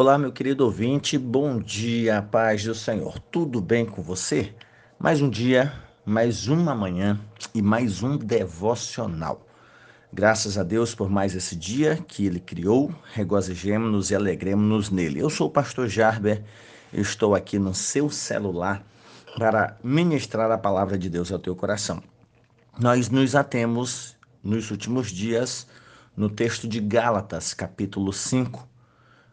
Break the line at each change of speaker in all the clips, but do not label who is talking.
Olá, meu querido ouvinte, bom dia, paz do Senhor. Tudo bem com você? Mais um dia, mais uma manhã e mais um devocional. Graças a Deus por mais esse dia que Ele criou, regozijemos-nos e alegremos-nos nele. Eu sou o pastor Jarber, estou aqui no seu celular para ministrar a palavra de Deus ao teu coração. Nós nos atemos nos últimos dias no texto de Gálatas, capítulo 5,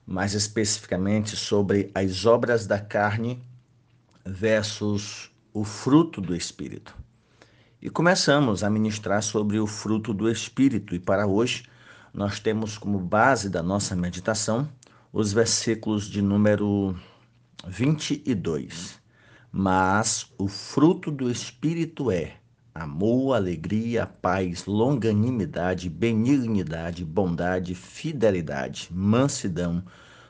mais especificamente sobre as obras da carne versus o fruto do Espírito. E começamos a ministrar sobre o fruto do Espírito, e para hoje nós temos como base da nossa meditação os versículos de número 22. Mas o fruto do Espírito é amor, alegria, paz, longanimidade, benignidade, bondade, fidelidade, mansidão,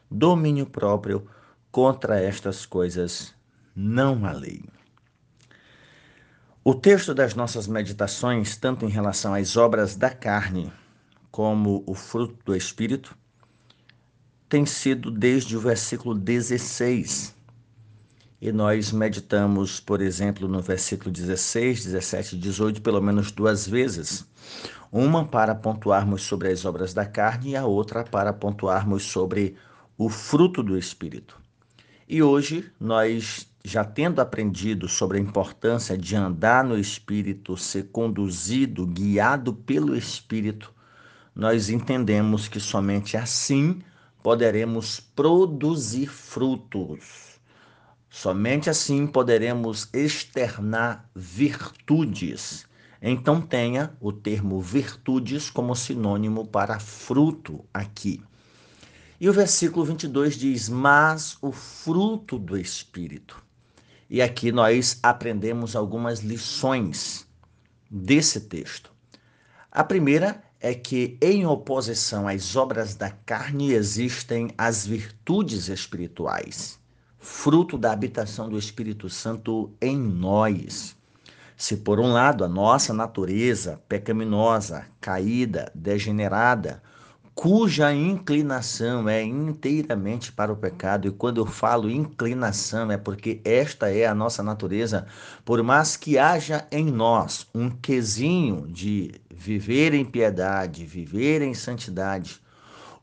domínio próprio. Contra estas coisas não há lei. O texto das nossas meditações, tanto em relação às obras da carne como o fruto do Espírito, tem sido desde o versículo 16 e nós meditamos, por exemplo, no versículo 16, 17 e 18, pelo menos duas vezes. Uma para pontuarmos sobre as obras da carne e a outra para pontuarmos sobre o fruto do Espírito. E hoje nós, já tendo aprendido sobre a importância de andar no Espírito, ser conduzido, guiado pelo Espírito, nós entendemos que somente assim poderemos produzir frutos Somente assim poderemos externar virtudes. Então tenha o termo virtudes como sinônimo para fruto aqui. E o versículo 22 diz: Mas o fruto do Espírito. E aqui nós aprendemos algumas lições desse texto. A primeira é que, em oposição às obras da carne, existem as virtudes espirituais fruto da habitação do Espírito Santo em nós. Se, por um lado, a nossa natureza pecaminosa, caída, degenerada, cuja inclinação é inteiramente para o pecado, e quando eu falo inclinação é porque esta é a nossa natureza, por mais que haja em nós um quesinho de viver em piedade, viver em santidade,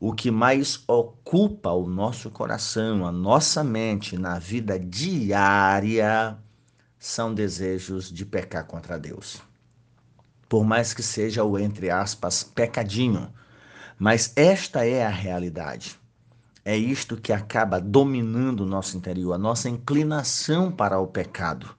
o que mais ocupa o nosso coração, a nossa mente na vida diária são desejos de pecar contra Deus. Por mais que seja o, entre aspas, pecadinho, mas esta é a realidade. É isto que acaba dominando o nosso interior, a nossa inclinação para o pecado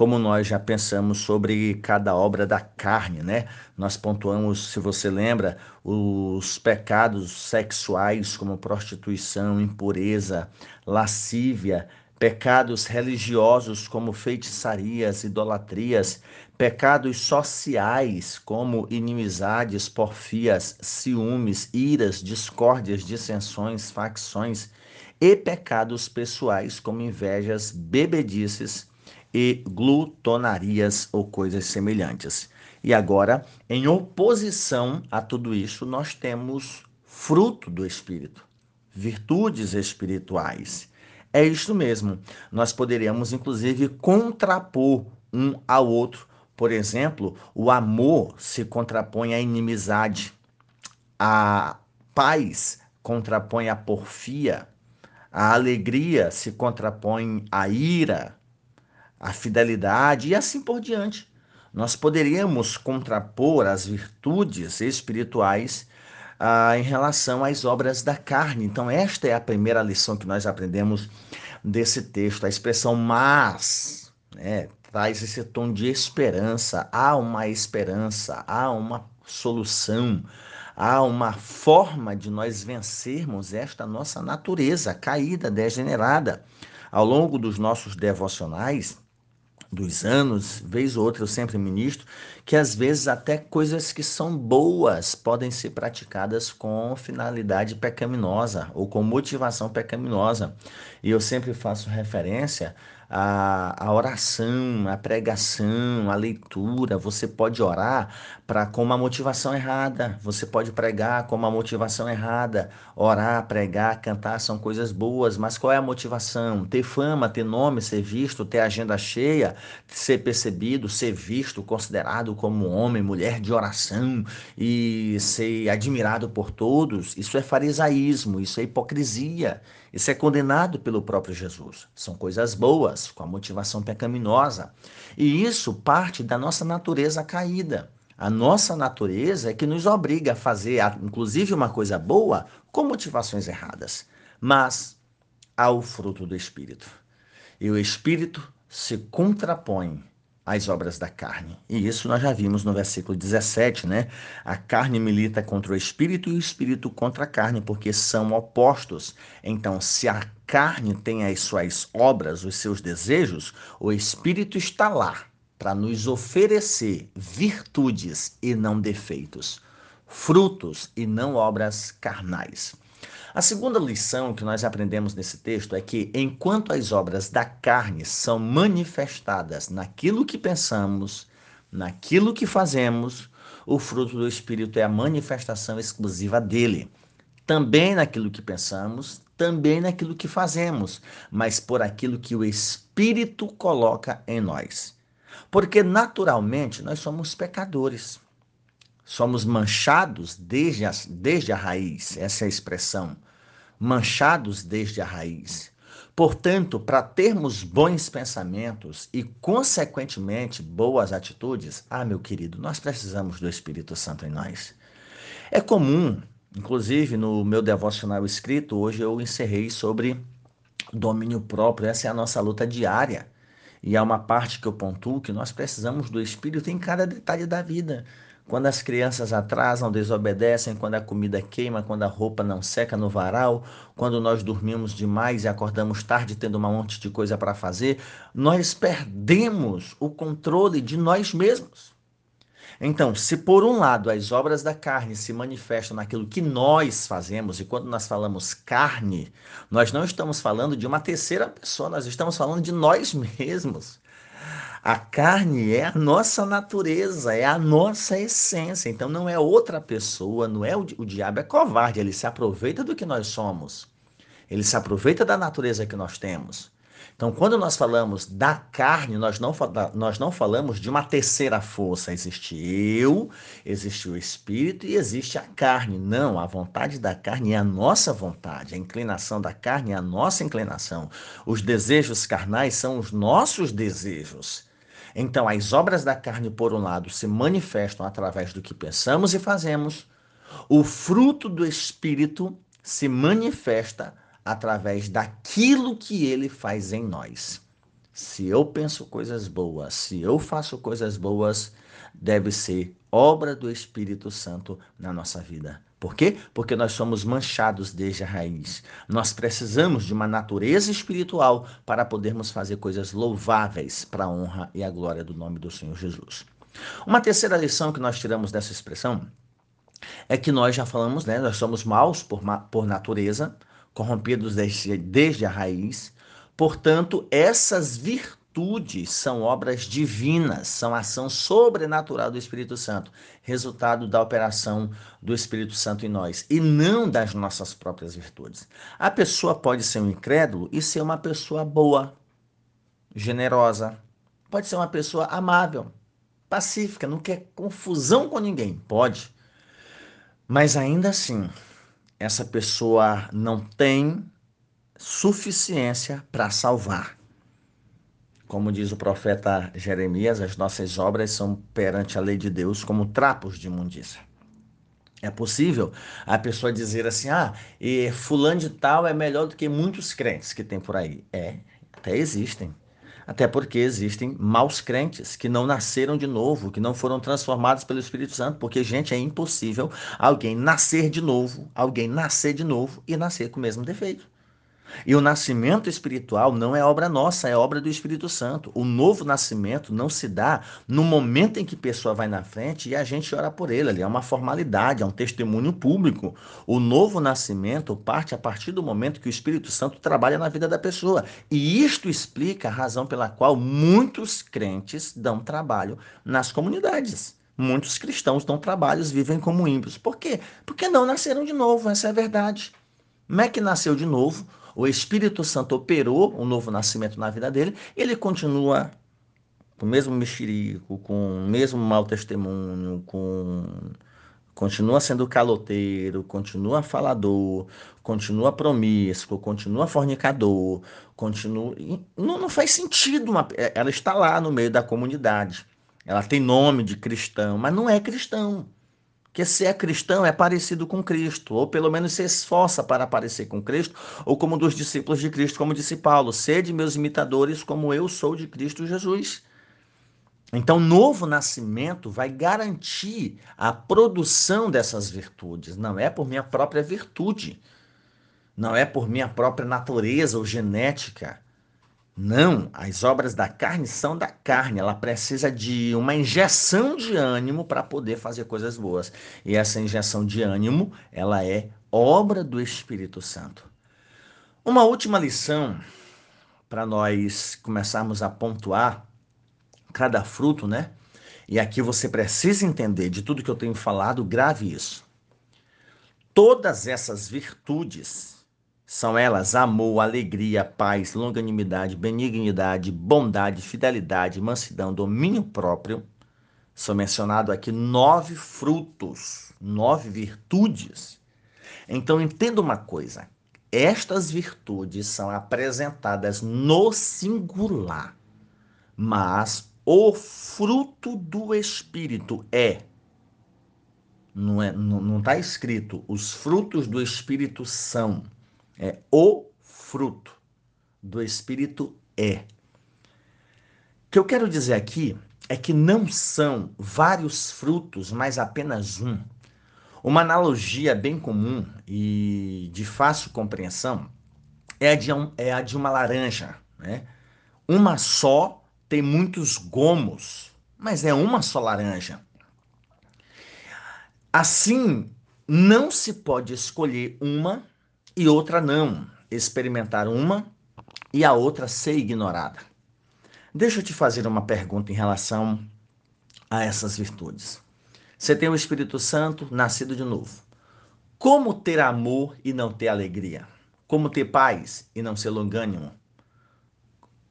como nós já pensamos sobre cada obra da carne, né? Nós pontuamos, se você lembra, os pecados sexuais como prostituição, impureza, lascívia, pecados religiosos como feitiçarias, idolatrias, pecados sociais como inimizades, porfias, ciúmes, iras, discórdias, dissensões, facções e pecados pessoais como invejas, bebedices, e glutonarias ou coisas semelhantes. E agora, em oposição a tudo isso, nós temos fruto do Espírito, virtudes espirituais. É isto mesmo. Nós poderíamos, inclusive, contrapor um ao outro. Por exemplo, o amor se contrapõe à inimizade, a paz contrapõe à porfia, a alegria se contrapõe à ira, a fidelidade e assim por diante. Nós poderíamos contrapor as virtudes espirituais ah, em relação às obras da carne. Então, esta é a primeira lição que nós aprendemos desse texto. A expressão mas né, traz esse tom de esperança. Há uma esperança, há uma solução, há uma forma de nós vencermos esta nossa natureza caída, degenerada. Ao longo dos nossos devocionais, dos anos, vez ou outra eu sempre ministro, que às vezes até coisas que são boas podem ser praticadas com finalidade pecaminosa ou com motivação pecaminosa. E eu sempre faço referência a, a oração, a pregação, a leitura. Você pode orar para com uma motivação errada. Você pode pregar com uma motivação errada. Orar, pregar, cantar são coisas boas, mas qual é a motivação? Ter fama, ter nome, ser visto, ter agenda cheia, ser percebido, ser visto, considerado como homem, mulher de oração e ser admirado por todos. Isso é farisaísmo, isso é hipocrisia. Isso é condenado pelo próprio Jesus. São coisas boas, com a motivação pecaminosa. E isso parte da nossa natureza caída. A nossa natureza é que nos obriga a fazer, inclusive, uma coisa boa com motivações erradas. Mas há o fruto do Espírito. E o Espírito se contrapõe as obras da carne. E isso nós já vimos no versículo 17, né? A carne milita contra o espírito e o espírito contra a carne, porque são opostos. Então, se a carne tem as suas obras, os seus desejos, o espírito está lá para nos oferecer virtudes e não defeitos, frutos e não obras carnais. A segunda lição que nós aprendemos nesse texto é que, enquanto as obras da carne são manifestadas naquilo que pensamos, naquilo que fazemos, o fruto do Espírito é a manifestação exclusiva dele. Também naquilo que pensamos, também naquilo que fazemos, mas por aquilo que o Espírito coloca em nós. Porque naturalmente nós somos pecadores. Somos manchados desde a, desde a raiz, essa é a expressão. Manchados desde a raiz. Portanto, para termos bons pensamentos e, consequentemente, boas atitudes, ah, meu querido, nós precisamos do Espírito Santo em nós. É comum, inclusive no meu devocional escrito, hoje eu encerrei sobre domínio próprio, essa é a nossa luta diária. E há uma parte que eu pontuo que nós precisamos do Espírito em cada detalhe da vida. Quando as crianças atrasam, desobedecem, quando a comida queima, quando a roupa não seca no varal, quando nós dormimos demais e acordamos tarde tendo um monte de coisa para fazer, nós perdemos o controle de nós mesmos. Então, se por um lado as obras da carne se manifestam naquilo que nós fazemos, e quando nós falamos carne, nós não estamos falando de uma terceira pessoa, nós estamos falando de nós mesmos. A carne é a nossa natureza, é a nossa essência. Então não é outra pessoa, não é o, o diabo é covarde, ele se aproveita do que nós somos. Ele se aproveita da natureza que nós temos. Então, quando nós falamos da carne, nós não, nós não falamos de uma terceira força. Existe eu, existe o espírito e existe a carne. Não, a vontade da carne é a nossa vontade, a inclinação da carne é a nossa inclinação. Os desejos carnais são os nossos desejos. Então, as obras da carne, por um lado, se manifestam através do que pensamos e fazemos, o fruto do Espírito se manifesta através daquilo que ele faz em nós. Se eu penso coisas boas, se eu faço coisas boas, deve ser obra do Espírito Santo na nossa vida. Por quê? Porque nós somos manchados desde a raiz. Nós precisamos de uma natureza espiritual para podermos fazer coisas louváveis para a honra e a glória do nome do Senhor Jesus. Uma terceira lição que nós tiramos dessa expressão é que nós já falamos, né? Nós somos maus por, por natureza, corrompidos desde, desde a raiz. Portanto, essas virtudes virtudes são obras divinas, são ação sobrenatural do Espírito Santo, resultado da operação do Espírito Santo em nós e não das nossas próprias virtudes. A pessoa pode ser um incrédulo e ser uma pessoa boa, generosa, pode ser uma pessoa amável, pacífica, não quer confusão com ninguém, pode. Mas ainda assim, essa pessoa não tem suficiência para salvar como diz o profeta Jeremias, as nossas obras são perante a lei de Deus como trapos de imundícia. É possível a pessoa dizer assim: ah, e fulano de tal é melhor do que muitos crentes que tem por aí. É, até existem. Até porque existem maus crentes que não nasceram de novo, que não foram transformados pelo Espírito Santo, porque, gente, é impossível alguém nascer de novo, alguém nascer de novo e nascer com o mesmo defeito. E o nascimento espiritual não é obra nossa, é obra do Espírito Santo. O novo nascimento não se dá no momento em que a pessoa vai na frente e a gente ora por ele. Ali é uma formalidade, é um testemunho público. O novo nascimento parte a partir do momento que o Espírito Santo trabalha na vida da pessoa. E isto explica a razão pela qual muitos crentes dão trabalho nas comunidades. Muitos cristãos dão trabalhos, vivem como ímpios. Por quê? Porque não nasceram de novo, essa é a verdade. Como é que nasceu de novo? O Espírito Santo operou um novo nascimento na vida dele, ele continua com o mesmo mexerico, com o mesmo mau testemunho, com continua sendo caloteiro, continua falador, continua promíscuo, continua fornicador, continua. Não, não faz sentido. Uma... Ela está lá no meio da comunidade. Ela tem nome de cristão, mas não é cristão que ser é cristão é parecido com Cristo, ou pelo menos se esforça para parecer com Cristo, ou como dos discípulos de Cristo, como disse Paulo, sede meus imitadores como eu sou de Cristo Jesus. Então, novo nascimento vai garantir a produção dessas virtudes, não é por minha própria virtude, não é por minha própria natureza ou genética, não, as obras da carne são da carne. Ela precisa de uma injeção de ânimo para poder fazer coisas boas. E essa injeção de ânimo, ela é obra do Espírito Santo. Uma última lição para nós começarmos a pontuar cada fruto, né? E aqui você precisa entender de tudo que eu tenho falado, grave isso. Todas essas virtudes são elas amor, alegria, paz, longanimidade, benignidade, bondade, fidelidade, mansidão, domínio próprio. São mencionados aqui nove frutos, nove virtudes. Então entenda uma coisa: estas virtudes são apresentadas no singular, mas o fruto do Espírito é. Não está não, não tá escrito, os frutos do Espírito são é o fruto do Espírito é. O que eu quero dizer aqui é que não são vários frutos, mas apenas um. Uma analogia bem comum e de fácil compreensão é a de, um, é a de uma laranja. Né? Uma só tem muitos gomos, mas é uma só laranja. Assim, não se pode escolher uma e outra não. Experimentar uma e a outra ser ignorada. Deixa eu te fazer uma pergunta em relação a essas virtudes. Você tem o Espírito Santo nascido de novo. Como ter amor e não ter alegria? Como ter paz e não ser longânimo?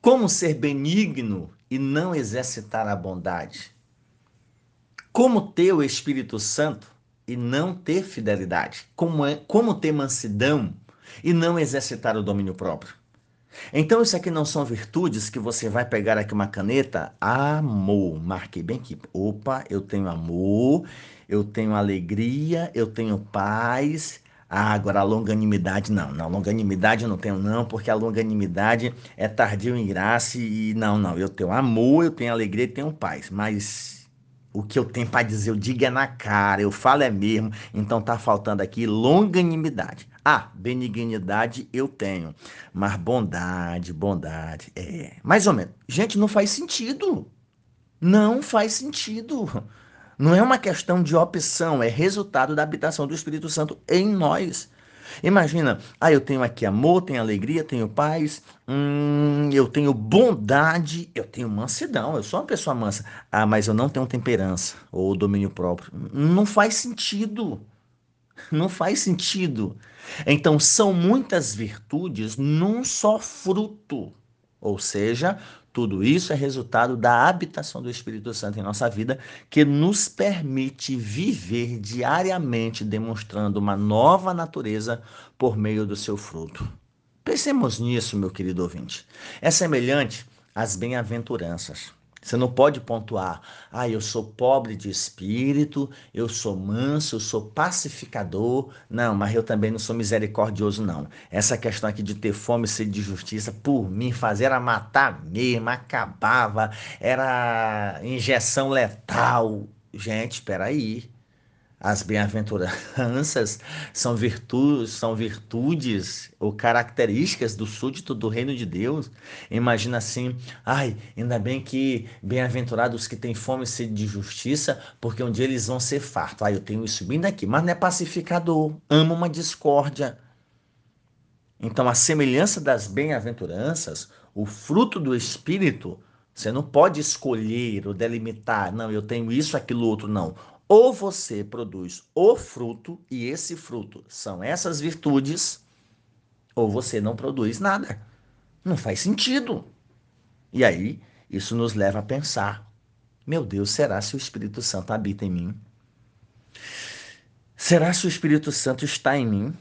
Como ser benigno e não exercitar a bondade? Como ter o Espírito Santo e não ter fidelidade? Como, é, como ter mansidão e não exercitar o domínio próprio? Então, isso aqui não são virtudes que você vai pegar aqui uma caneta, amor, marquei bem aqui. Opa, eu tenho amor, eu tenho alegria, eu tenho paz. Ah, agora a longanimidade, não, não, longanimidade eu não tenho não, porque a longanimidade é tardio em graça e não, não, eu tenho amor, eu tenho alegria e tenho paz, mas o que eu tenho para dizer, eu digo é na cara, eu falo é mesmo. Então tá faltando aqui longanimidade. Ah, benignidade eu tenho, mas bondade, bondade, é, mais ou menos. Gente, não faz sentido. Não faz sentido. Não é uma questão de opção, é resultado da habitação do Espírito Santo em nós. Imagina, ah, eu tenho aqui amor, tenho alegria, tenho paz, hum, eu tenho bondade, eu tenho mansidão, eu sou uma pessoa mansa. Ah, mas eu não tenho temperança ou domínio próprio. Não faz sentido. Não faz sentido. Então, são muitas virtudes num só fruto. Ou seja, tudo isso é resultado da habitação do Espírito Santo em nossa vida, que nos permite viver diariamente demonstrando uma nova natureza por meio do seu fruto. Pensemos nisso, meu querido ouvinte. É semelhante às bem-aventuranças. Você não pode pontuar, ah, eu sou pobre de espírito, eu sou manso, eu sou pacificador. Não, mas eu também não sou misericordioso, não. Essa questão aqui de ter fome e sede de justiça, por mim, fazer era matar mesmo, acabava, era injeção letal. Gente, espera aí. As bem-aventuranças são virtudes, são virtudes ou características do súdito do reino de Deus. Imagina assim, ai, ainda bem que bem-aventurados que têm fome e sede de justiça, porque um dia eles vão ser fartos. Ai, eu tenho isso bem daqui, mas não é pacificador, ama uma discórdia. Então, a semelhança das bem-aventuranças, o fruto do Espírito, você não pode escolher ou delimitar, não, eu tenho isso, aquilo, outro, não. Ou você produz o fruto, e esse fruto são essas virtudes, ou você não produz nada. Não faz sentido. E aí, isso nos leva a pensar: meu Deus, será se o Espírito Santo habita em mim? Será se o Espírito Santo está em mim?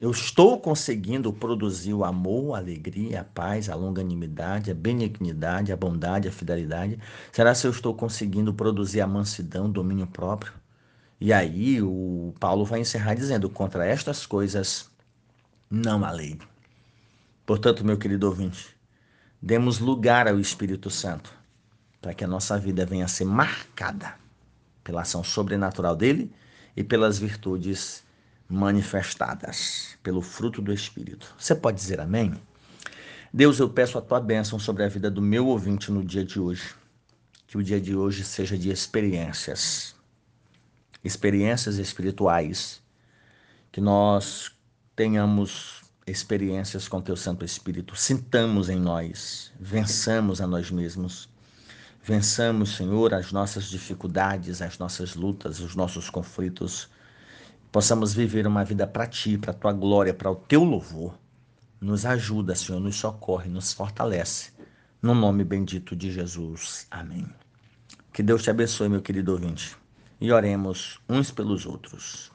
Eu estou conseguindo produzir o amor, a alegria, a paz, a longanimidade, a benignidade, a bondade, a fidelidade? Será se eu estou conseguindo produzir a mansidão, o domínio próprio? E aí o Paulo vai encerrar dizendo: contra estas coisas não há lei. Portanto, meu querido ouvinte, demos lugar ao Espírito Santo para que a nossa vida venha a ser marcada pela ação sobrenatural dele e pelas virtudes manifestadas pelo fruto do Espírito. Você pode dizer amém? Deus, eu peço a tua bênção sobre a vida do meu ouvinte no dia de hoje. Que o dia de hoje seja de experiências, experiências espirituais. Que nós tenhamos experiências com teu Santo Espírito, sintamos em nós, vençamos a nós mesmos. Vençamos, Senhor, as nossas dificuldades, as nossas lutas, os nossos conflitos possamos viver uma vida para Ti, para Tua glória, para o Teu louvor. Nos ajuda, Senhor, nos socorre, nos fortalece. No nome bendito de Jesus. Amém. Que Deus te abençoe, meu querido ouvinte. E oremos uns pelos outros.